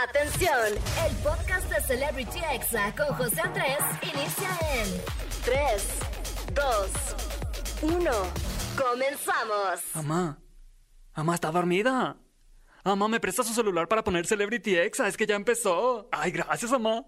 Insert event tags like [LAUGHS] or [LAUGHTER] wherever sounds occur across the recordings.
Atención, el podcast de Celebrity Exa con José Andrés inicia en 3, 2, 1. Comenzamos. Mamá, mamá está dormida. Mamá, ¿me presta su celular para poner Celebrity Exa? Es que ya empezó. Ay, gracias, mamá.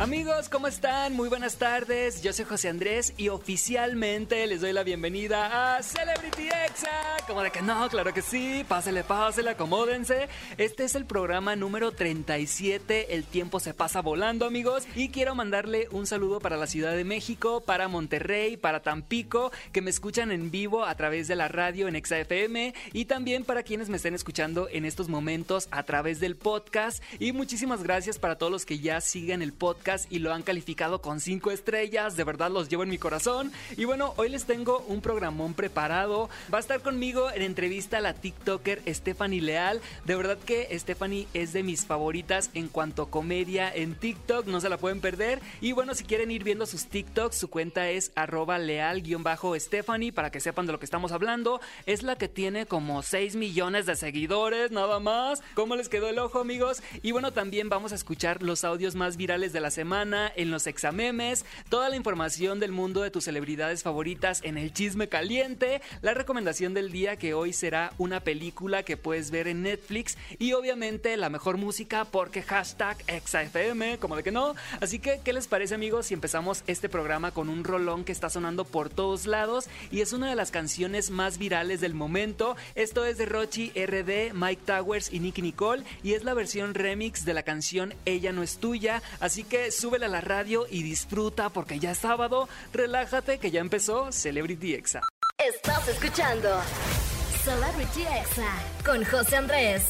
Amigos, ¿cómo están? Muy buenas tardes. Yo soy José Andrés y oficialmente les doy la bienvenida a Celebrity Exa. Como de que no, claro que sí. Pásele, pásele, acomódense. Este es el programa número 37. El tiempo se pasa volando, amigos. Y quiero mandarle un saludo para la Ciudad de México, para Monterrey, para Tampico, que me escuchan en vivo a través de la radio en Exa FM y también para quienes me estén escuchando en estos momentos a través del podcast. Y muchísimas gracias para todos los que ya siguen el podcast y lo han calificado con 5 estrellas. De verdad los llevo en mi corazón. Y bueno, hoy les tengo un programón preparado. Va a estar conmigo en entrevista la TikToker Stephanie Leal. De verdad que Stephanie es de mis favoritas en cuanto a comedia en TikTok. No se la pueden perder. Y bueno, si quieren ir viendo sus TikToks, su cuenta es arroba leal-stephanie para que sepan de lo que estamos hablando. Es la que tiene como 6 millones de seguidores, nada más. ¿Cómo les quedó el ojo, amigos? Y bueno, también vamos a escuchar los audios más virales de la semana, en los examemes, toda la información del mundo de tus celebridades favoritas en el chisme caliente, la recomendación del día que hoy será una película que puedes ver en Netflix y obviamente la mejor música porque hashtag ExaFM, como de que no. Así que, ¿qué les parece amigos si empezamos este programa con un rolón que está sonando por todos lados y es una de las canciones más virales del momento? Esto es de Rochi RD, Mike Towers y Nicky Nicole y es la versión remix de la canción Ella no es tuya, así que súbele a la radio y disfruta porque ya es sábado. Relájate que ya empezó Celebrity Exa. Estás escuchando Celebrity Exa con José Andrés.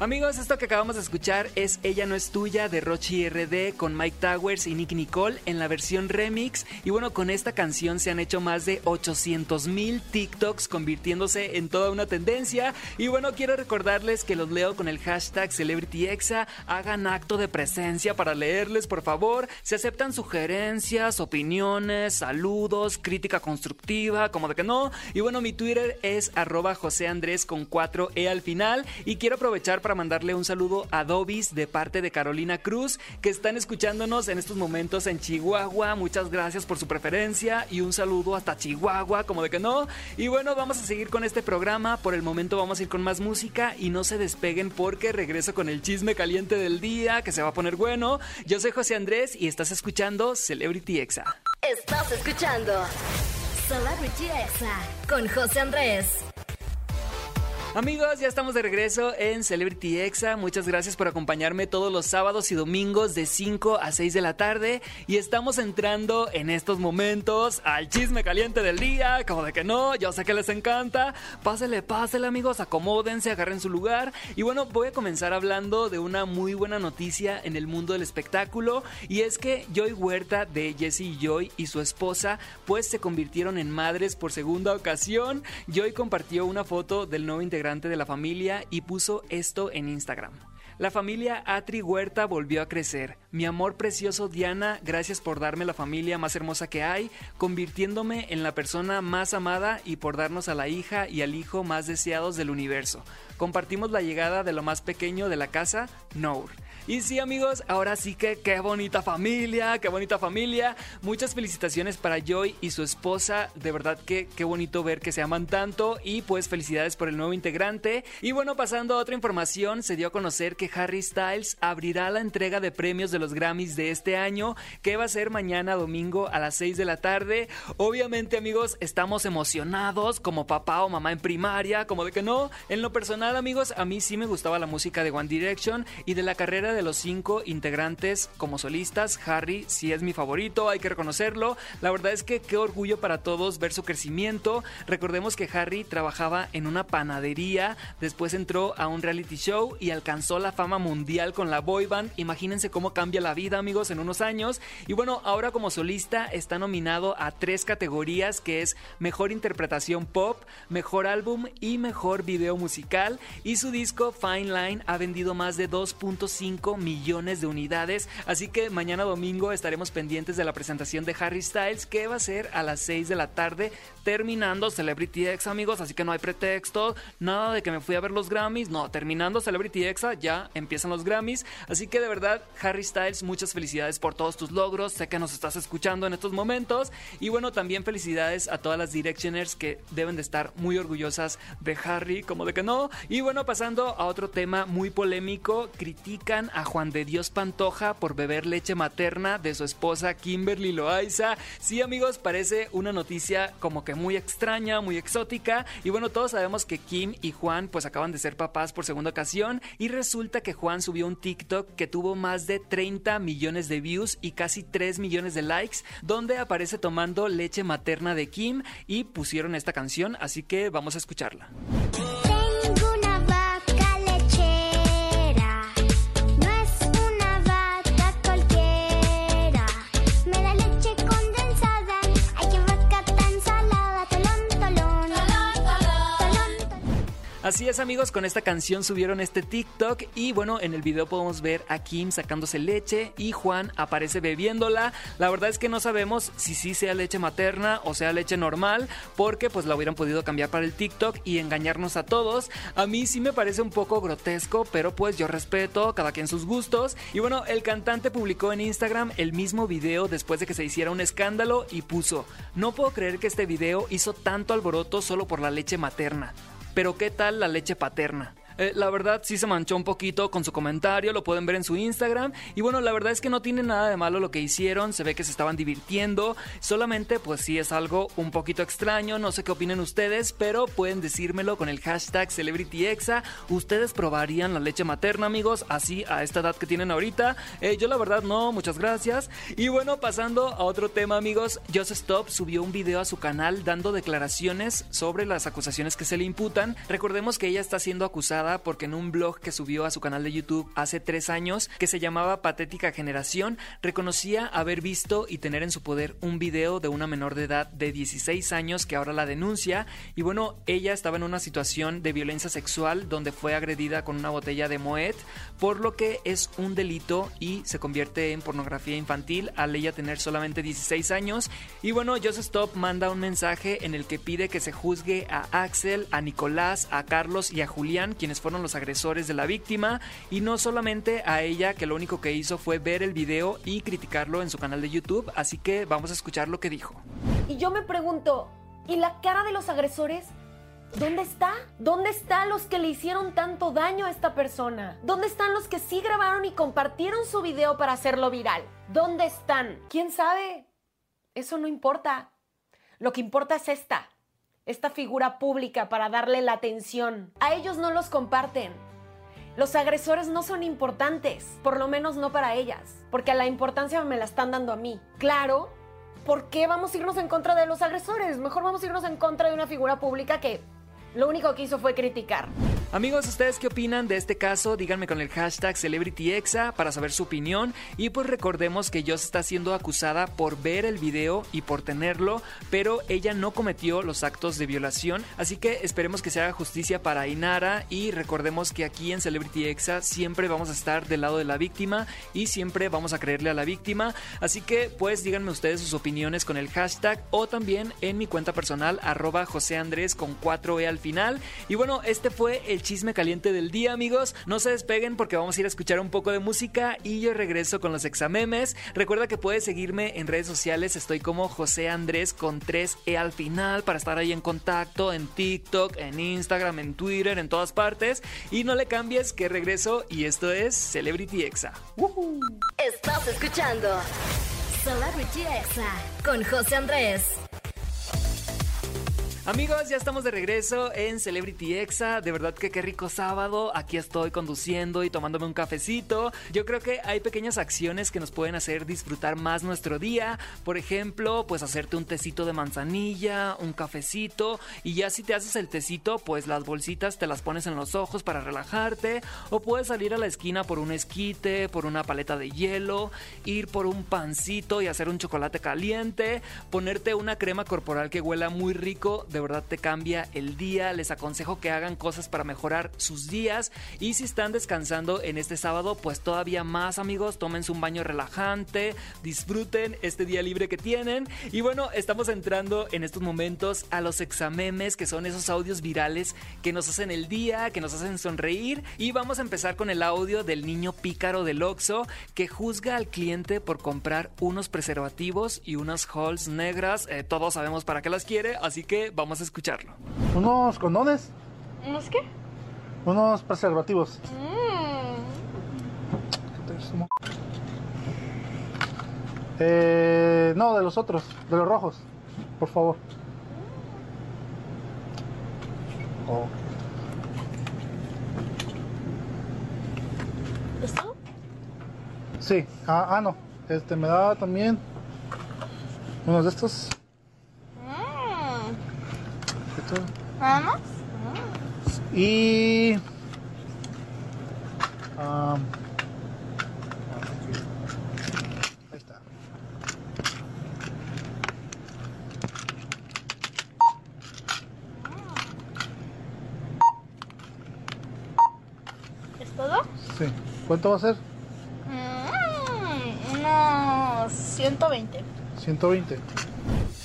Amigos, esto que acabamos de escuchar es Ella no es tuya de Rochi RD con Mike Towers y Nick Nicole en la versión remix. Y bueno, con esta canción se han hecho más de 800 mil TikToks convirtiéndose en toda una tendencia. Y bueno, quiero recordarles que los leo con el hashtag CelebrityExa. Hagan acto de presencia para leerles, por favor. Se aceptan sugerencias, opiniones, saludos, crítica constructiva, como de que no. Y bueno, mi Twitter es arroba José Andrés con 4E al final. Y quiero aprovechar para para mandarle un saludo a Dobis de parte de Carolina Cruz, que están escuchándonos en estos momentos en Chihuahua. Muchas gracias por su preferencia y un saludo hasta Chihuahua, como de que no. Y bueno, vamos a seguir con este programa. Por el momento vamos a ir con más música y no se despeguen porque regreso con el chisme caliente del día, que se va a poner bueno. Yo soy José Andrés y estás escuchando Celebrity Exa. Estás escuchando Celebrity Exa con José Andrés. Amigos, ya estamos de regreso en Celebrity Exa. Muchas gracias por acompañarme todos los sábados y domingos de 5 a 6 de la tarde. Y estamos entrando en estos momentos al chisme caliente del día. Como de que no, yo sé que les encanta. Pásele, pásele, amigos. Acomódense, agarren su lugar. Y bueno, voy a comenzar hablando de una muy buena noticia en el mundo del espectáculo. Y es que Joy Huerta de Jessie Joy y su esposa, pues se convirtieron en madres por segunda ocasión. Joy compartió una foto del nuevo integrante de la familia y puso esto en Instagram. La familia Atri Huerta volvió a crecer. Mi amor precioso Diana, gracias por darme la familia más hermosa que hay, convirtiéndome en la persona más amada y por darnos a la hija y al hijo más deseados del universo. Compartimos la llegada de lo más pequeño de la casa, Nour. Y sí amigos, ahora sí que qué bonita familia, qué bonita familia. Muchas felicitaciones para Joy y su esposa. De verdad que qué bonito ver que se aman tanto y pues felicidades por el nuevo integrante. Y bueno, pasando a otra información, se dio a conocer que Harry Styles abrirá la entrega de premios de los Grammys de este año, que va a ser mañana domingo a las 6 de la tarde. Obviamente amigos, estamos emocionados como papá o mamá en primaria, como de que no. En lo personal amigos, a mí sí me gustaba la música de One Direction y de la carrera de de los cinco integrantes como solistas, Harry sí es mi favorito, hay que reconocerlo. La verdad es que qué orgullo para todos ver su crecimiento. Recordemos que Harry trabajaba en una panadería, después entró a un reality show y alcanzó la fama mundial con la boy band. Imagínense cómo cambia la vida, amigos, en unos años. Y bueno, ahora como solista está nominado a tres categorías que es Mejor Interpretación Pop, Mejor Álbum y Mejor Video Musical. Y su disco Fine Line ha vendido más de 2.5 5 millones de unidades. Así que mañana domingo estaremos pendientes de la presentación de Harry Styles que va a ser a las 6 de la tarde terminando Celebrity X amigos. Así que no hay pretexto, nada de que me fui a ver los Grammys. No, terminando Celebrity X ya empiezan los Grammys. Así que de verdad Harry Styles muchas felicidades por todos tus logros. Sé que nos estás escuchando en estos momentos. Y bueno, también felicidades a todas las Directioners que deben de estar muy orgullosas de Harry, como de que no. Y bueno, pasando a otro tema muy polémico, critican a Juan de Dios Pantoja por beber leche materna de su esposa Kimberly Loaiza. Sí, amigos, parece una noticia como que muy extraña, muy exótica. Y bueno, todos sabemos que Kim y Juan pues acaban de ser papás por segunda ocasión. Y resulta que Juan subió un TikTok que tuvo más de 30 millones de views y casi 3 millones de likes, donde aparece tomando leche materna de Kim y pusieron esta canción, así que vamos a escucharla. Así es amigos, con esta canción subieron este TikTok y bueno, en el video podemos ver a Kim sacándose leche y Juan aparece bebiéndola. La verdad es que no sabemos si sí sea leche materna o sea leche normal, porque pues la hubieran podido cambiar para el TikTok y engañarnos a todos. A mí sí me parece un poco grotesco, pero pues yo respeto cada quien sus gustos. Y bueno, el cantante publicó en Instagram el mismo video después de que se hiciera un escándalo y puso, no puedo creer que este video hizo tanto alboroto solo por la leche materna. Pero ¿qué tal la leche paterna? Eh, la verdad sí se manchó un poquito con su comentario, lo pueden ver en su Instagram. Y bueno, la verdad es que no tiene nada de malo lo que hicieron, se ve que se estaban divirtiendo. Solamente pues sí es algo un poquito extraño, no sé qué opinen ustedes, pero pueden decírmelo con el hashtag CelebrityExa. ¿Ustedes probarían la leche materna, amigos? Así a esta edad que tienen ahorita. Eh, yo la verdad no, muchas gracias. Y bueno, pasando a otro tema, amigos, Just Stop subió un video a su canal dando declaraciones sobre las acusaciones que se le imputan. Recordemos que ella está siendo acusada porque en un blog que subió a su canal de YouTube hace tres años, que se llamaba Patética Generación, reconocía haber visto y tener en su poder un video de una menor de edad de 16 años que ahora la denuncia. Y bueno, ella estaba en una situación de violencia sexual donde fue agredida con una botella de Moet, por lo que es un delito y se convierte en pornografía infantil al ella tener solamente 16 años. Y bueno, Joseph Stop manda un mensaje en el que pide que se juzgue a Axel, a Nicolás, a Carlos y a Julián, quienes fueron los agresores de la víctima y no solamente a ella que lo único que hizo fue ver el video y criticarlo en su canal de YouTube, así que vamos a escuchar lo que dijo. Y yo me pregunto, ¿y la cara de los agresores? ¿Dónde está? ¿Dónde están los que le hicieron tanto daño a esta persona? ¿Dónde están los que sí grabaron y compartieron su video para hacerlo viral? ¿Dónde están? ¿Quién sabe? Eso no importa. Lo que importa es esta, esta figura pública para darle la atención. A ellos no los comparten. Los agresores no son importantes, por lo menos no para ellas, porque la importancia me la están dando a mí. Claro, ¿por qué vamos a irnos en contra de los agresores? Mejor vamos a irnos en contra de una figura pública que lo único que hizo fue criticar. Amigos, ¿ustedes qué opinan de este caso? Díganme con el hashtag CelebrityExa para saber su opinión. Y pues recordemos que Joss está siendo acusada por ver el video y por tenerlo, pero ella no cometió los actos de violación. Así que esperemos que se haga justicia para Inara. Y recordemos que aquí en CelebrityExa siempre vamos a estar del lado de la víctima y siempre vamos a creerle a la víctima. Así que pues díganme ustedes sus opiniones con el hashtag o también en mi cuenta personal arroba José Andrés con 4E al final. Y bueno, este fue el chisme caliente del día, amigos. No se despeguen porque vamos a ir a escuchar un poco de música y yo regreso con los examemes. Recuerda que puedes seguirme en redes sociales. Estoy como José Andrés con 3E al final para estar ahí en contacto en TikTok, en Instagram, en Twitter, en todas partes. Y no le cambies que regreso y esto es Celebrity Exa. Estás escuchando Celebrity Exa con José Andrés. Amigos, ya estamos de regreso en Celebrity Exa. De verdad que qué rico sábado. Aquí estoy conduciendo y tomándome un cafecito. Yo creo que hay pequeñas acciones que nos pueden hacer disfrutar más nuestro día. Por ejemplo, pues hacerte un tecito de manzanilla, un cafecito. Y ya si te haces el tecito, pues las bolsitas te las pones en los ojos para relajarte. O puedes salir a la esquina por un esquite, por una paleta de hielo, ir por un pancito y hacer un chocolate caliente, ponerte una crema corporal que huela muy rico. De verdad te cambia el día. Les aconsejo que hagan cosas para mejorar sus días. Y si están descansando en este sábado, pues todavía más amigos, tómense un baño relajante, disfruten este día libre que tienen. Y bueno, estamos entrando en estos momentos a los examemes, que son esos audios virales que nos hacen el día, que nos hacen sonreír. Y vamos a empezar con el audio del niño pícaro del Oxxo que juzga al cliente por comprar unos preservativos y unas halls negras. Eh, todos sabemos para qué las quiere, así que vamos a escucharlo. ¿Unos condones? ¿Unos qué? Unos preservativos. Mm. Eh, no, de los otros, de los rojos, por favor. Oh. ¿Esto? Sí, ah, ah, no. Este me da también unos de estos. Mm. Esto. ¿Nada más? Y. ahí está. ¿Es todo? Sí. ¿Cuánto va a ser? Mm, unos 120. 120.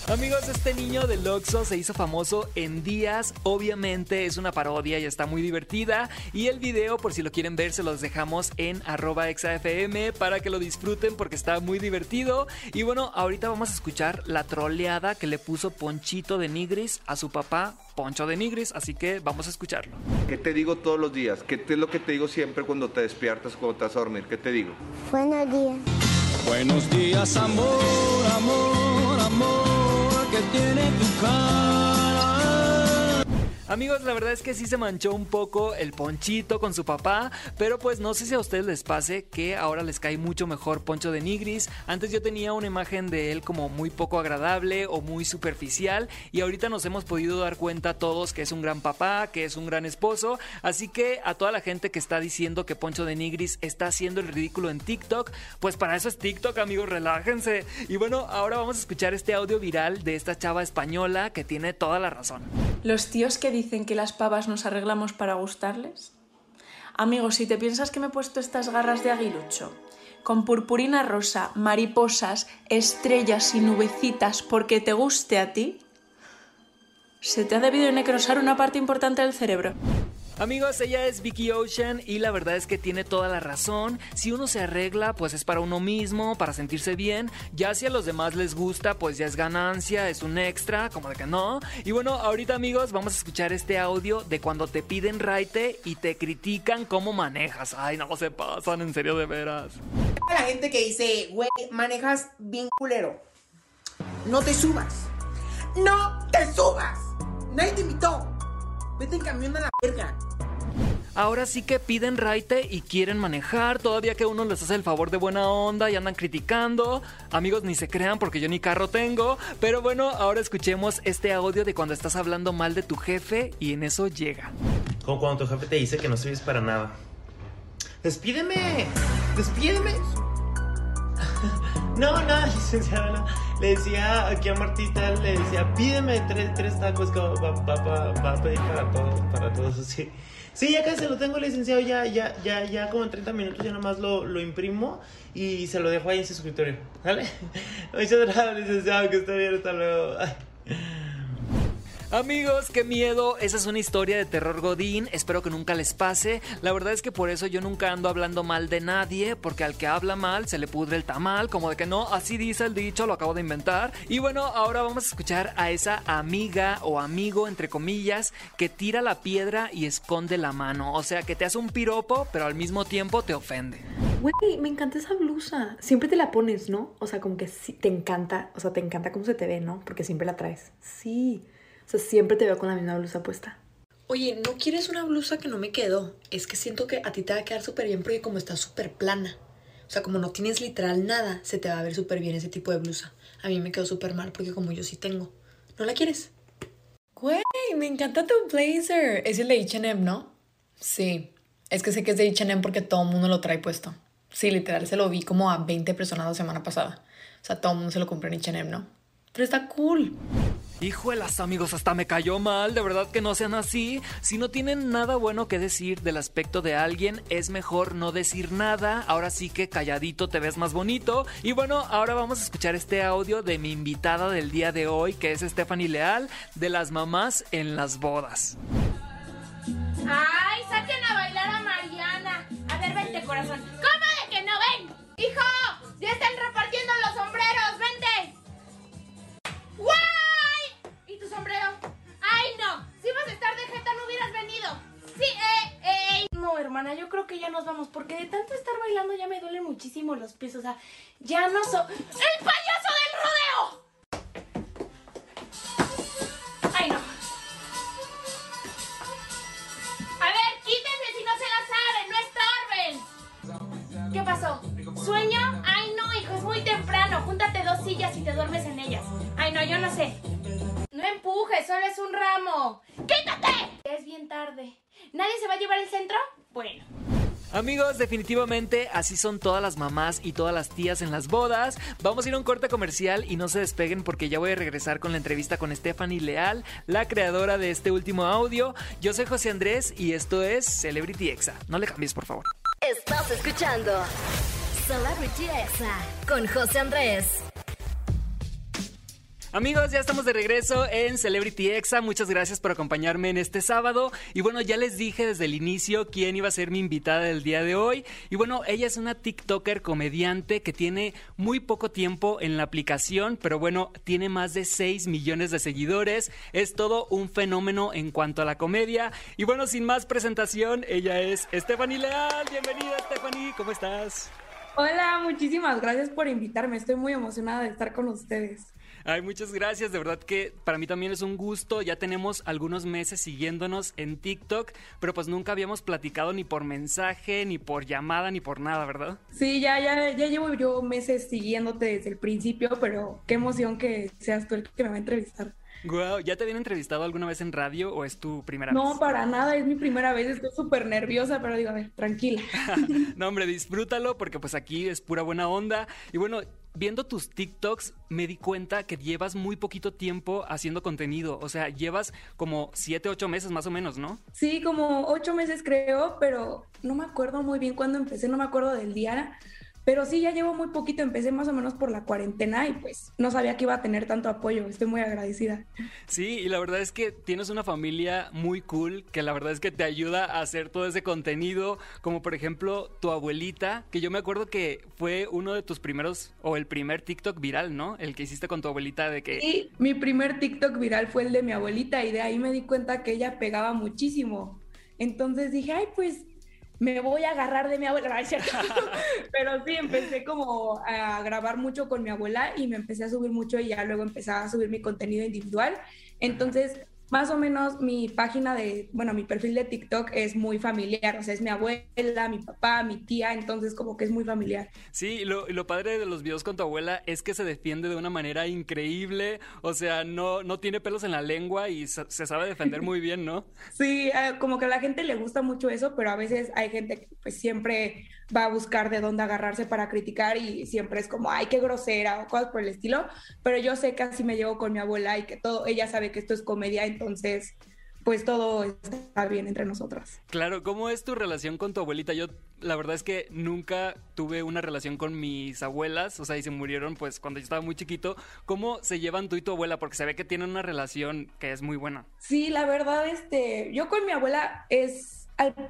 Amigos, este niño del Oxxo se hizo famoso en días. Obviamente es una parodia y está muy divertida. Y el video, por si lo quieren ver, se los dejamos en arroba exafm para que lo disfruten porque está muy divertido. Y bueno, ahorita vamos a escuchar la troleada que le puso Ponchito de Nigris a su papá, Poncho de Nigris. Así que vamos a escucharlo. ¿Qué te digo todos los días? ¿Qué es lo que te digo siempre cuando te despiertas, cuando te vas a dormir? ¿Qué te digo? Buenos días. Buenos días, amor, amor, amor, que tiene tu cara. Amigos, la verdad es que sí se manchó un poco el Ponchito con su papá, pero pues no sé si a ustedes les pase que ahora les cae mucho mejor Poncho de Nigris. Antes yo tenía una imagen de él como muy poco agradable o muy superficial y ahorita nos hemos podido dar cuenta todos que es un gran papá, que es un gran esposo, así que a toda la gente que está diciendo que Poncho de Nigris está haciendo el ridículo en TikTok, pues para eso es TikTok, amigos, relájense. Y bueno, ahora vamos a escuchar este audio viral de esta chava española que tiene toda la razón. Los tíos que dicen que las pavas nos arreglamos para gustarles. Amigos, si te piensas que me he puesto estas garras de aguilucho, con purpurina rosa, mariposas, estrellas y nubecitas porque te guste a ti, se te ha debido necrosar una parte importante del cerebro. Amigos, ella es Vicky Ocean y la verdad es que tiene toda la razón. Si uno se arregla, pues es para uno mismo, para sentirse bien. Ya si a los demás les gusta, pues ya es ganancia, es un extra, como de que no. Y bueno, ahorita amigos, vamos a escuchar este audio de cuando te piden raite y te critican cómo manejas. Ay, no se pasan, en serio de veras. La gente que dice, güey, manejas bien culero. No te subas. No te subas. Nadie te invitó. Vete en camión a la verga. Ahora sí que piden raite y quieren manejar, todavía que uno les hace el favor de buena onda y andan criticando. Amigos, ni se crean porque yo ni carro tengo. Pero bueno, ahora escuchemos este audio de cuando estás hablando mal de tu jefe y en eso llega. Como cuando tu jefe te dice que no sirves para nada. ¡Despídeme! ¡Despídeme! [LAUGHS] No, no, licenciada, [LAUGHS] no. Le decía aquí a Martita, le decía, pídeme tres, tres tacos que va, va, a pedir para todos, para todos [LAUGHS] así. Sí, ya casi lo tengo, licenciado, ya, ya, ya, ya como en 30 minutos ya nomás lo, lo imprimo y se lo dejo ahí en su escritorio. ¿Vale? [LAUGHS] Muchas gracias, licenciado, que esté bien, hasta luego. [LAUGHS] Amigos, qué miedo. Esa es una historia de terror godín. Espero que nunca les pase. La verdad es que por eso yo nunca ando hablando mal de nadie, porque al que habla mal se le pudre el tamal, como de que no, así dice el dicho, lo acabo de inventar. Y bueno, ahora vamos a escuchar a esa amiga o amigo, entre comillas, que tira la piedra y esconde la mano. O sea, que te hace un piropo, pero al mismo tiempo te ofende. Güey, me encanta esa blusa. Siempre te la pones, ¿no? O sea, como que sí, te encanta, o sea, te encanta cómo se te ve, ¿no? Porque siempre la traes. Sí. O sea, siempre te veo con la misma blusa puesta. Oye, ¿no quieres una blusa que no me quedó? Es que siento que a ti te va a quedar súper bien porque como está súper plana. O sea, como no tienes literal nada, se te va a ver súper bien ese tipo de blusa. A mí me quedó súper mal porque como yo sí tengo. ¿No la quieres? Güey, me encanta tu blazer. Es el de H&M, ¿no? Sí. Es que sé que es de H&M porque todo el mundo lo trae puesto. Sí, literal, se lo vi como a 20 personas la semana pasada. O sea, todo el mundo se lo compró en H&M, ¿no? Pero está cool. Hijuelas, amigos, hasta me cayó mal, de verdad que no sean así. Si no tienen nada bueno que decir del aspecto de alguien, es mejor no decir nada. Ahora sí que calladito te ves más bonito. Y bueno, ahora vamos a escuchar este audio de mi invitada del día de hoy, que es Stephanie Leal, de las mamás en las bodas. ¡Ay, saquen a bailar a Mariana! A ver, vente, corazón. ¿Cómo de que no ven? ¡Hijo! ¡Ya repartiendo los creo que ya nos vamos, porque de tanto estar bailando ya me duelen muchísimo los pies, o sea, ya no so... ¡El payaso Definitivamente así son todas las mamás y todas las tías en las bodas. Vamos a ir a un corte comercial y no se despeguen porque ya voy a regresar con la entrevista con Stephanie Leal, la creadora de este último audio. Yo soy José Andrés y esto es Celebrity Exa. No le cambies, por favor. Estás escuchando Celebrity Exa con José Andrés. Amigos, ya estamos de regreso en Celebrity Exa. Muchas gracias por acompañarme en este sábado. Y bueno, ya les dije desde el inicio quién iba a ser mi invitada del día de hoy. Y bueno, ella es una TikToker comediante que tiene muy poco tiempo en la aplicación, pero bueno, tiene más de 6 millones de seguidores. Es todo un fenómeno en cuanto a la comedia. Y bueno, sin más presentación, ella es Stephanie Leal. Bienvenida, Stephanie. ¿Cómo estás? Hola, muchísimas gracias por invitarme. Estoy muy emocionada de estar con ustedes. Ay, muchas gracias. De verdad que para mí también es un gusto. Ya tenemos algunos meses siguiéndonos en TikTok, pero pues nunca habíamos platicado ni por mensaje, ni por llamada, ni por nada, ¿verdad? Sí, ya, ya, ya llevo yo meses siguiéndote desde el principio, pero qué emoción que seas tú el que me va a entrevistar. Wow, ¿ya te habían entrevistado alguna vez en radio o es tu primera no, vez? No, para nada, es mi primera vez, estoy súper nerviosa, pero digo, a ver, tranquila. [LAUGHS] no, hombre, disfrútalo porque pues aquí es pura buena onda. Y bueno, viendo tus TikToks me di cuenta que llevas muy poquito tiempo haciendo contenido. O sea, llevas como 7, 8 meses más o menos, ¿no? Sí, como 8 meses creo, pero no me acuerdo muy bien cuándo empecé, no me acuerdo del día. Pero sí, ya llevo muy poquito, empecé más o menos por la cuarentena y pues no sabía que iba a tener tanto apoyo, estoy muy agradecida. Sí, y la verdad es que tienes una familia muy cool, que la verdad es que te ayuda a hacer todo ese contenido, como por ejemplo tu abuelita, que yo me acuerdo que fue uno de tus primeros, o el primer TikTok viral, ¿no? El que hiciste con tu abuelita de que... Sí, mi primer TikTok viral fue el de mi abuelita y de ahí me di cuenta que ella pegaba muchísimo. Entonces dije, ay, pues me voy a agarrar de mi abuela. [LAUGHS] Pero sí, empecé como a grabar mucho con mi abuela y me empecé a subir mucho y ya luego empecé a subir mi contenido individual. Entonces, más o menos mi página de, bueno, mi perfil de TikTok es muy familiar, o sea, es mi abuela, mi papá, mi tía, entonces como que es muy familiar. Sí, y lo, lo padre de los videos con tu abuela es que se defiende de una manera increíble, o sea, no, no tiene pelos en la lengua y se, se sabe defender muy bien, ¿no? [LAUGHS] Sí, eh, como que a la gente le gusta mucho eso, pero a veces hay gente que pues siempre va a buscar de dónde agarrarse para criticar y siempre es como, ay, qué grosera o cosas por el estilo, pero yo sé que así me llevo con mi abuela y que todo, ella sabe que esto es comedia, entonces pues todo está bien entre nosotras. Claro, ¿cómo es tu relación con tu abuelita? Yo la verdad es que nunca tuve una relación con mis abuelas, o sea, y se murieron pues cuando yo estaba muy chiquito. ¿Cómo se llevan tú y tu abuela? Porque se ve que tienen una relación que es muy buena. Sí, la verdad, este, yo con mi abuela es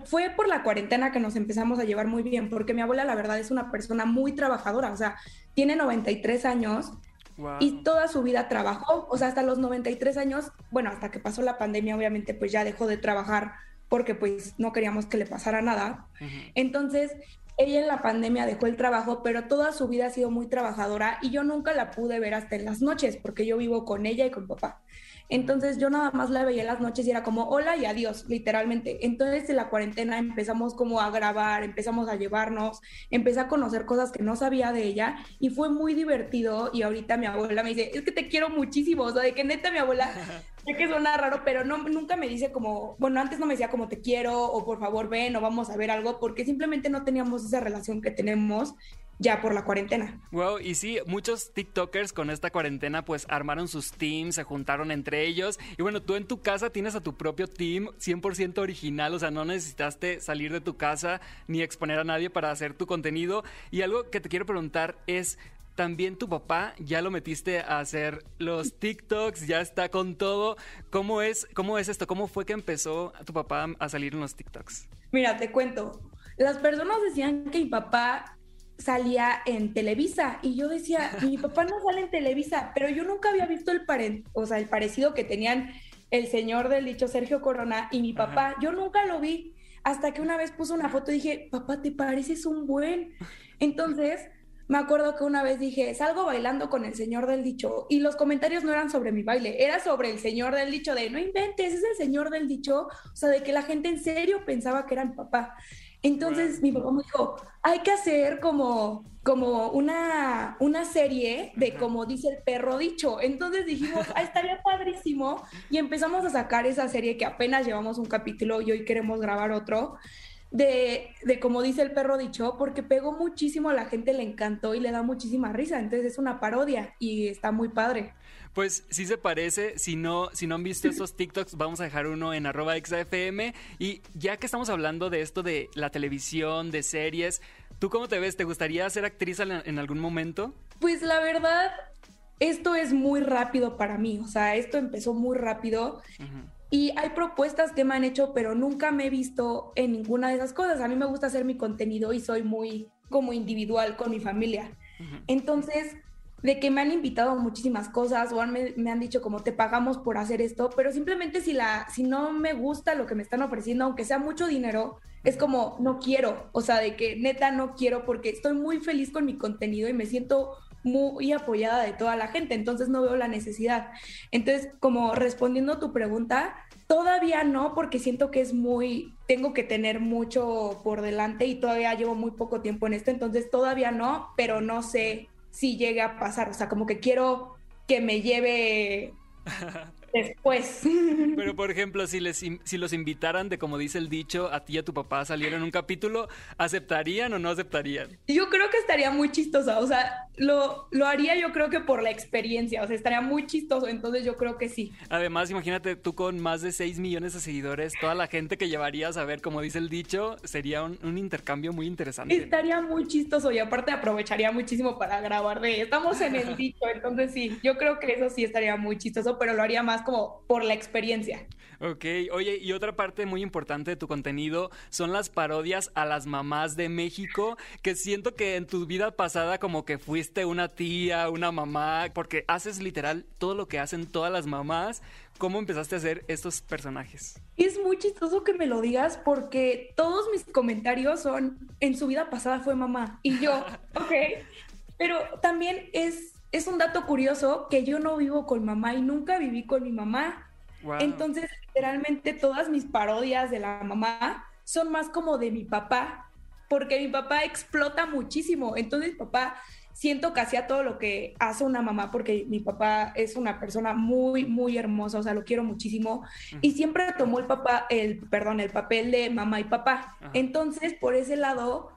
fue por la cuarentena que nos empezamos a llevar muy bien, porque mi abuela la verdad es una persona muy trabajadora, o sea, tiene 93 años wow. y toda su vida trabajó, o sea, hasta los 93 años, bueno, hasta que pasó la pandemia, obviamente, pues ya dejó de trabajar porque pues no queríamos que le pasara nada. Uh -huh. Entonces, ella en la pandemia dejó el trabajo, pero toda su vida ha sido muy trabajadora y yo nunca la pude ver hasta en las noches, porque yo vivo con ella y con papá. Entonces yo nada más la veía en las noches y era como hola y adiós, literalmente. Entonces en la cuarentena empezamos como a grabar, empezamos a llevarnos, empecé a conocer cosas que no sabía de ella y fue muy divertido y ahorita mi abuela me dice, es que te quiero muchísimo, o sea, de que neta mi abuela, [LAUGHS] sé que suena raro, pero no, nunca me dice como, bueno, antes no me decía como te quiero o por favor ven o vamos a ver algo, porque simplemente no teníamos esa relación que tenemos ya por la cuarentena. Wow, y sí, muchos TikTokers con esta cuarentena pues armaron sus teams, se juntaron entre ellos. Y bueno, tú en tu casa tienes a tu propio team 100% original, o sea, no necesitaste salir de tu casa ni exponer a nadie para hacer tu contenido. Y algo que te quiero preguntar es, también tu papá ya lo metiste a hacer los TikToks, ya está con todo. ¿Cómo es, cómo es esto? ¿Cómo fue que empezó tu papá a salir en los TikToks? Mira, te cuento. Las personas decían que mi papá salía en Televisa y yo decía, mi [LAUGHS] papá no sale en Televisa, pero yo nunca había visto el paren o sea, el parecido que tenían el señor del dicho Sergio Corona y mi papá. Yo nunca lo vi hasta que una vez puso una foto y dije, papá, te pareces un buen. [LAUGHS] Entonces, me acuerdo que una vez dije, salgo bailando con el señor del dicho y los comentarios no eran sobre mi baile, era sobre el señor del dicho de, no inventes, es el señor del dicho, o sea, de que la gente en serio pensaba que era mi papá. Entonces mi papá me dijo, hay que hacer como, como una, una serie de como dice el perro dicho. Entonces dijimos, ah, estaría padrísimo. Y empezamos a sacar esa serie que apenas llevamos un capítulo y hoy queremos grabar otro. De, de como dice el perro dicho, porque pegó muchísimo, a la gente le encantó y le da muchísima risa. Entonces es una parodia y está muy padre. Pues sí se parece. Si no, si no han visto estos [LAUGHS] TikToks, vamos a dejar uno en arroba XFM. Y ya que estamos hablando de esto de la televisión, de series, ¿tú cómo te ves? ¿Te gustaría ser actriz en algún momento? Pues la verdad, esto es muy rápido para mí. O sea, esto empezó muy rápido. Y hay propuestas que me han hecho, pero nunca me he visto en ninguna de esas cosas. A mí me gusta hacer mi contenido y soy muy como individual con mi familia. Entonces, de que me han invitado a muchísimas cosas o me, han dicho como te pagamos por hacer esto, pero simplemente si, la, si no me gusta lo que me están ofreciendo, aunque sea mucho dinero, es como no quiero, o sea, de que neta no quiero porque estoy muy feliz con mi contenido y me siento muy apoyada de toda la gente, entonces no veo la necesidad. Entonces, como respondiendo a tu pregunta, todavía no, porque siento que es muy, tengo que tener mucho por delante y todavía llevo muy poco tiempo en esto, entonces todavía no, pero no sé si llega a pasar. O sea, como que quiero que me lleve [LAUGHS] después. Pero por ejemplo, si les si los invitaran de como dice el dicho, a ti y a tu papá en un capítulo, ¿aceptarían o no aceptarían? Yo creo que estaría muy chistosa, o sea, lo, lo haría yo creo que por la experiencia, o sea, estaría muy chistoso, entonces yo creo que sí. Además, imagínate tú con más de 6 millones de seguidores, toda la gente que llevarías a ver, como dice el dicho, sería un, un intercambio muy interesante. Estaría muy chistoso y aparte aprovecharía muchísimo para grabar de, estamos en el [LAUGHS] dicho, entonces sí, yo creo que eso sí estaría muy chistoso, pero lo haría más como por la experiencia. Ok, oye, y otra parte muy importante de tu contenido son las parodias a las mamás de México, que siento que en tu vida pasada como que fuiste una tía, una mamá, porque haces literal todo lo que hacen todas las mamás. ¿Cómo empezaste a hacer estos personajes? Es muy chistoso que me lo digas porque todos mis comentarios son, en su vida pasada fue mamá. Y yo, [LAUGHS] ok, pero también es es un dato curioso que yo no vivo con mamá y nunca viví con mi mamá. Entonces, literalmente todas mis parodias de la mamá son más como de mi papá, porque mi papá explota muchísimo. Entonces, papá siento que hacía todo lo que hace una mamá, porque mi papá es una persona muy, muy hermosa, o sea, lo quiero muchísimo. Y siempre tomó el papá, el, perdón, el papel de mamá y papá. Entonces, por ese lado,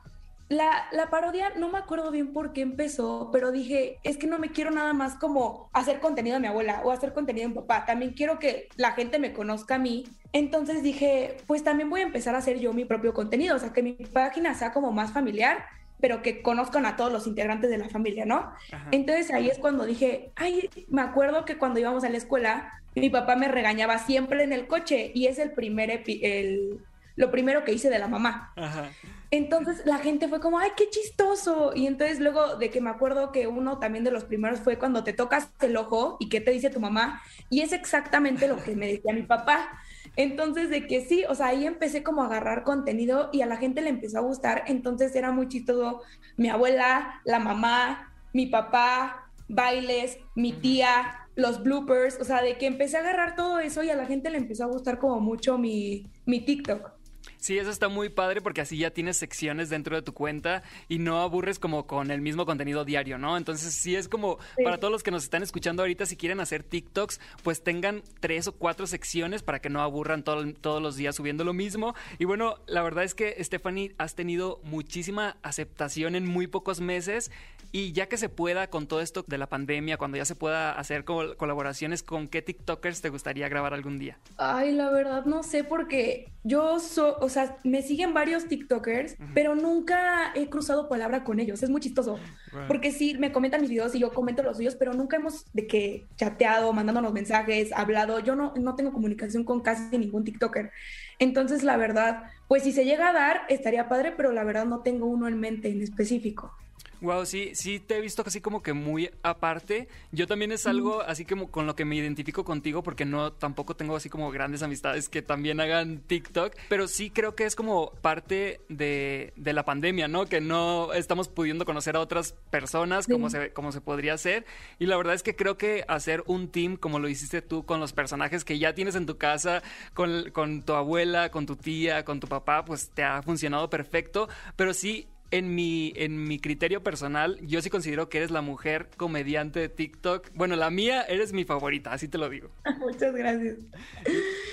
la, la, parodia no me acuerdo bien por qué empezó, pero dije, es que no me quiero nada más como hacer contenido de mi abuela o hacer contenido de mi papá, también quiero que la gente me conozca a mí. Entonces dije, pues también voy a empezar a hacer yo mi propio contenido, o sea, que mi página sea como más familiar, pero que conozcan a todos los integrantes de la familia, ¿no? Entonces ahí es cuando dije, ay, me acuerdo que cuando íbamos a la escuela, mi papá me regañaba siempre en el coche y es el primer, el, lo primero que hice de la mamá. Ajá. Entonces la gente fue como, ay, qué chistoso. Y entonces luego de que me acuerdo que uno también de los primeros fue cuando te tocas el ojo y qué te dice tu mamá. Y es exactamente lo que me decía mi papá. Entonces de que sí, o sea, ahí empecé como a agarrar contenido y a la gente le empezó a gustar. Entonces era muy chistoso mi abuela, la mamá, mi papá, bailes, mi tía, los bloopers, o sea, de que empecé a agarrar todo eso y a la gente le empezó a gustar como mucho mi, mi TikTok. Sí, eso está muy padre porque así ya tienes secciones dentro de tu cuenta y no aburres como con el mismo contenido diario, ¿no? Entonces sí es como Sí. para todos los que nos están escuchando ahorita, si quieren hacer TikToks, pues tengan tres o cuatro secciones para que no aburran todo- todos los días subiendo lo mismo. Y bueno, la verdad es que Stephanie has tenido muchísima aceptación en muy pocos meses y ya que se pueda con todo esto de la pandemia, cuando ya se pueda hacer col- colaboraciones, ¿con qué TikTokers te gustaría grabar algún día? Ay, la verdad no sé porque yo soy, o sea, me siguen varios TikTokers, pero nunca he cruzado palabra con ellos. Es muy chistoso. Porque sí, me comentan mis videos y yo comento los suyos, pero nunca hemos de que chateado, mandándonos mensajes, hablado. Yo no, no tengo comunicación con casi ningún TikToker. Entonces, la verdad, pues si se llega a dar, estaría padre, pero la verdad no tengo uno en mente en específico. Wow, sí, sí te he visto así como que muy aparte. Yo también es algo así como con lo que me identifico contigo porque no tampoco tengo así como grandes amistades que también hagan TikTok, pero sí creo que es como parte de, de la pandemia, ¿no? Que no estamos pudiendo conocer a otras personas como se como se podría hacer y la verdad es que creo que hacer un team como lo hiciste tú con los personajes que ya tienes en tu casa, con, con tu abuela, con tu tía, con tu papá, pues te ha funcionado perfecto, pero sí en mi, en mi criterio personal, yo sí considero que eres la mujer comediante de TikTok. Bueno, la mía eres mi favorita, así te lo digo. [LAUGHS] Muchas gracias.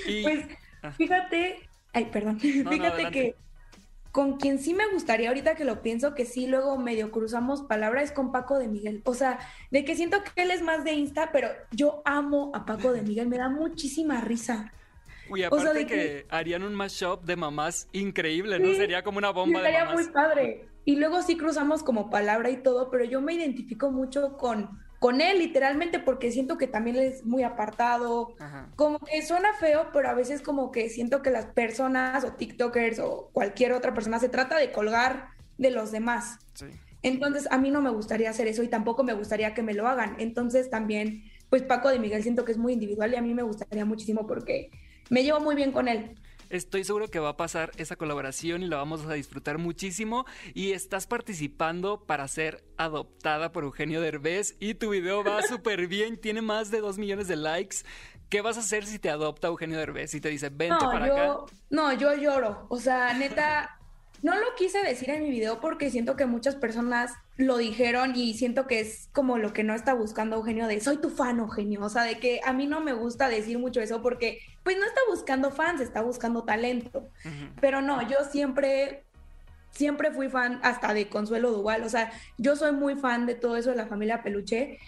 Y- Pues fíjate, ay, perdón, no, fíjate que con quien sí me gustaría ahorita que lo pienso, que sí luego medio cruzamos palabras, es con Paco de Miguel. O sea, de que siento que él es más de Insta, pero yo amo a Paco de Miguel, me da muchísima risa. Uy, O aparte sea, de que, que- harían un mashup de mamás increíble, ¿no? Sería como una bomba de estaría mamás. muy padre. Y luego sí cruzamos como palabra y todo, pero yo me identifico mucho con, con él, literalmente, porque siento que también es muy apartado, Ajá. como que suena feo, pero a veces como que siento que las personas o TikTokers o cualquier otra persona se trata de colgar de los demás. Sí. Entonces a mí no me gustaría hacer eso y tampoco me gustaría que me lo hagan. Entonces también, pues Paco de Miguel siento que es muy individual y a mí me gustaría muchísimo porque me llevo muy bien con él. Estoy seguro que va a pasar esa colaboración y la vamos a disfrutar muchísimo. Y estás participando para ser adoptada por Eugenio Derbez y tu video va [LAUGHS] súper bien, tiene más de 2 millones de likes. ¿Qué vas a hacer si te adopta Eugenio Derbez y te dice, vente no, para yo, acá? No, yo lloro. O sea, neta, no lo quise decir en mi video porque siento que muchas personas lo dijeron y siento que es como lo que no está buscando Eugenio de soy tu fan, Eugenio. O sea, de que a mí no me gusta decir mucho eso porque pues no está buscando fans, está buscando talento. Pero no, yo siempre, siempre fui fan hasta de Consuelo Duval. O sea, yo soy muy fan de todo eso de la familia Peluche.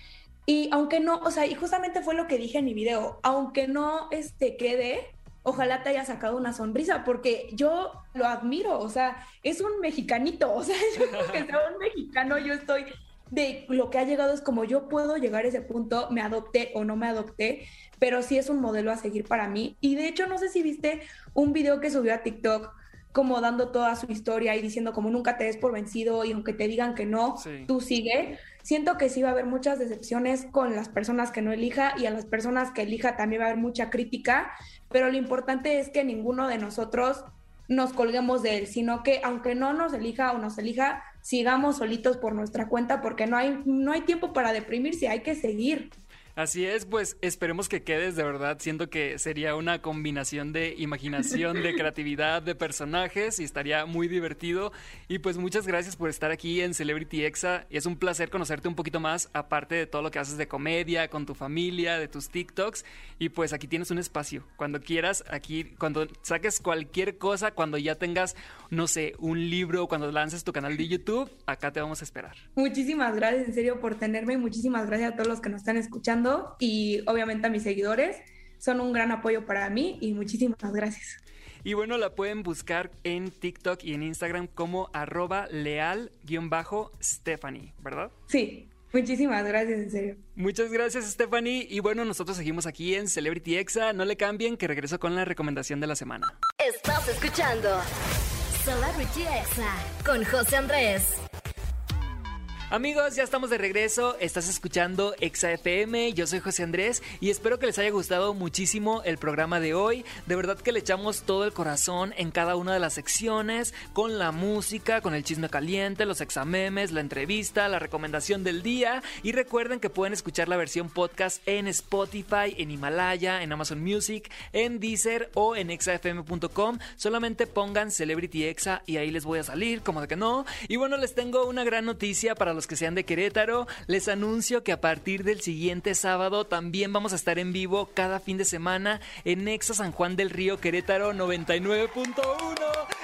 Y aunque no, o sea, y justamente fue lo que dije en mi video, aunque no este, quede, ojalá te haya sacado una sonrisa, porque yo lo admiro, o sea, es un mexicanito, [LAUGHS] o sea, yo creo que sea un mexicano, yo estoy de lo que ha llegado es como yo puedo llegar a ese punto, me adopté o no me adopté, pero sí es un modelo a seguir para mí. Y de hecho, no sé si viste un video que subió a TikTok como dando toda su historia y diciendo como nunca te des por vencido y aunque te digan que no, Sí. tú sigue. Siento que sí va a haber muchas decepciones con las personas que no elija y a las personas que elija también va a haber mucha crítica, pero lo importante es que ninguno de nosotros nos colguemos de él, sino que aunque no nos elija o nos elija, sigamos solitos por nuestra cuenta porque no hay, no hay tiempo para deprimirse, hay que seguir. Así es, pues esperemos que quedes de verdad. Siento que sería una combinación de imaginación, de creatividad, de personajes y estaría muy divertido. Y pues muchas gracias por estar aquí en Celebrity Exa. Y es un placer conocerte un poquito más, aparte de todo lo que haces de comedia, con tu familia, de tus TikToks. Y pues aquí tienes un espacio. Cuando quieras, aquí, cuando saques cualquier cosa, cuando ya tengas, no sé, un libro, cuando lances tu canal de YouTube, acá te vamos a esperar. Muchísimas gracias en serio por tenerme y muchísimas gracias a todos los que nos están escuchando y obviamente a mis seguidores. Son un gran apoyo para mí y muchísimas gracias. Y bueno, la pueden buscar en TikTok y en Instagram como arroba leal-stephanie, ¿verdad? Sí, muchísimas gracias en serio. Muchas gracias Stephanie y bueno, nosotros seguimos aquí en Celebrity Exa, no le cambien que regreso con la recomendación de la semana. Estás escuchando Celebrity Exa con José Andrés. Amigos, ya estamos de regreso. Estás escuchando Exa FM. Yo soy José Andrés y espero que les haya gustado muchísimo el programa de hoy. De verdad que le echamos todo el corazón en cada una de las secciones, con la música, con el chisme caliente, los examemes, la entrevista, la recomendación del día. Y recuerden que pueden escuchar la versión podcast en Spotify, en Himalaya, en Amazon Music, en Deezer o en exafm.com. Solamente pongan Celebrity Exa y ahí les voy a salir, como de que no. Y bueno, les tengo una gran noticia para los que sean de Querétaro, les anuncio que a partir del siguiente sábado también vamos a estar en vivo cada fin de semana en Exa San Juan del Río Querétaro 99.1.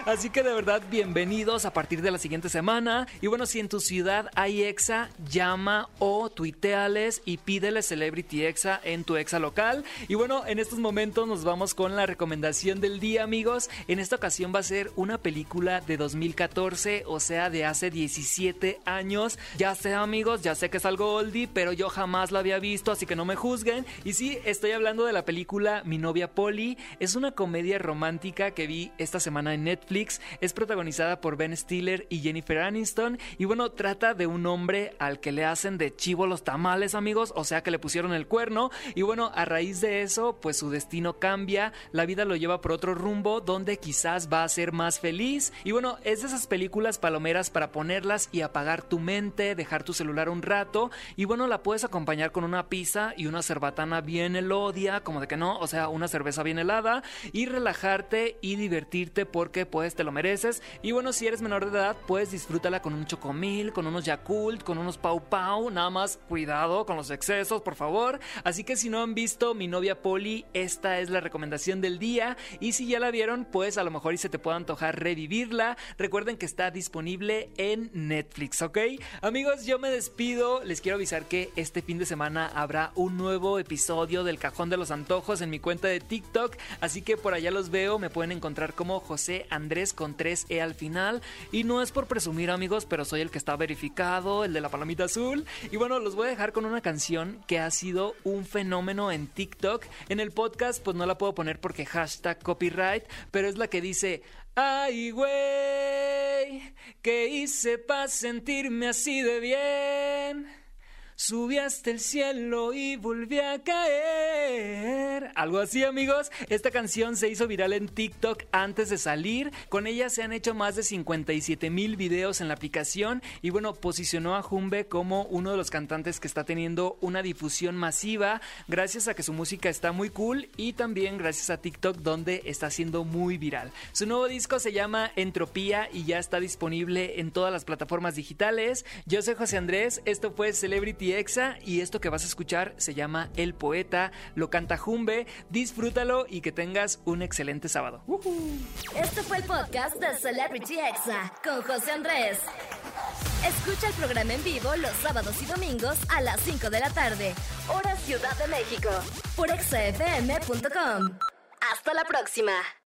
Así que de verdad, bienvenidos a partir de la siguiente semana. Y bueno, si en tu ciudad hay Exa, llama o tuiteales y pídele Celebrity Exa en tu Exa local. Y bueno, en estos momentos nos vamos con la recomendación del día, amigos. En esta ocasión va a ser una película de 2014, o sea, de hace 17 años. Ya sé amigos, ya sé que es algo oldie, pero yo jamás la había visto, así que no me juzguen. Y sí, estoy hablando de la película Mi novia Polly. Es una comedia romántica que vi esta semana en Netflix. Es protagonizada por Ben Stiller y Jennifer Aniston. Y bueno, trata de un hombre al que le hacen de chivo los tamales, amigos. O sea que le pusieron el cuerno. Y bueno, a raíz de eso, pues su destino cambia. La vida lo lleva por otro rumbo donde quizás va a ser más feliz. Y bueno, es de esas películas palomeras para ponerlas y apagar tu mente dejar tu celular un rato y bueno, la puedes acompañar con una pizza y una cerbatana bien elodia, como de que no, o sea, una cerveza bien helada y relajarte y divertirte porque pues te lo mereces. Y bueno, si eres menor de edad, pues disfrútala con un chocomil, con unos Yakult, con unos Pau Pau, nada más cuidado con los excesos, por favor. Así que si no han visto Mi novia Polly, esta es la recomendación del día y si ya la vieron, pues a lo mejor y se te puede antojar revivirla. Recuerden que está disponible en Netflix, ¿ok? Amigos, yo me despido. Les quiero avisar que este fin de semana habrá un nuevo episodio del Cajón de los Antojos en mi cuenta de TikTok. Así que por allá los veo. Me pueden encontrar como José Andrés con 3E al final. Y no es por presumir, amigos, pero soy el que está verificado, el de la palomita azul. Y bueno, los voy a dejar con una canción que ha sido un fenómeno en TikTok. En el podcast, pues no la puedo poner porque hashtag copyright, pero es la que dice. Ay, güey, ¿qué hice para sentirme así de bien? Subí hasta el cielo y volví a caer. Algo así, amigos. Esta canción se hizo viral en TikTok antes de salir. Con ella se han hecho más de 57 mil videos en la aplicación. Y bueno, posicionó a Jumbe como uno de los cantantes que está teniendo una difusión masiva. Gracias a que su música está muy cool. Y también gracias a TikTok, donde está siendo muy viral. Su nuevo disco se llama Entropía y ya está disponible en todas las plataformas digitales. Yo soy José Andrés. Esto fue Celebrity Exa y esto que vas a escuchar se llama El Poeta, lo canta Jumbe, disfrútalo y que tengas un excelente sábado. Este fue el podcast de Celebrity Exa con José Andrés. Escucha el programa en vivo los sábados y domingos a las 5 de la tarde, hora Ciudad de México, por exafm.com. Hasta la próxima.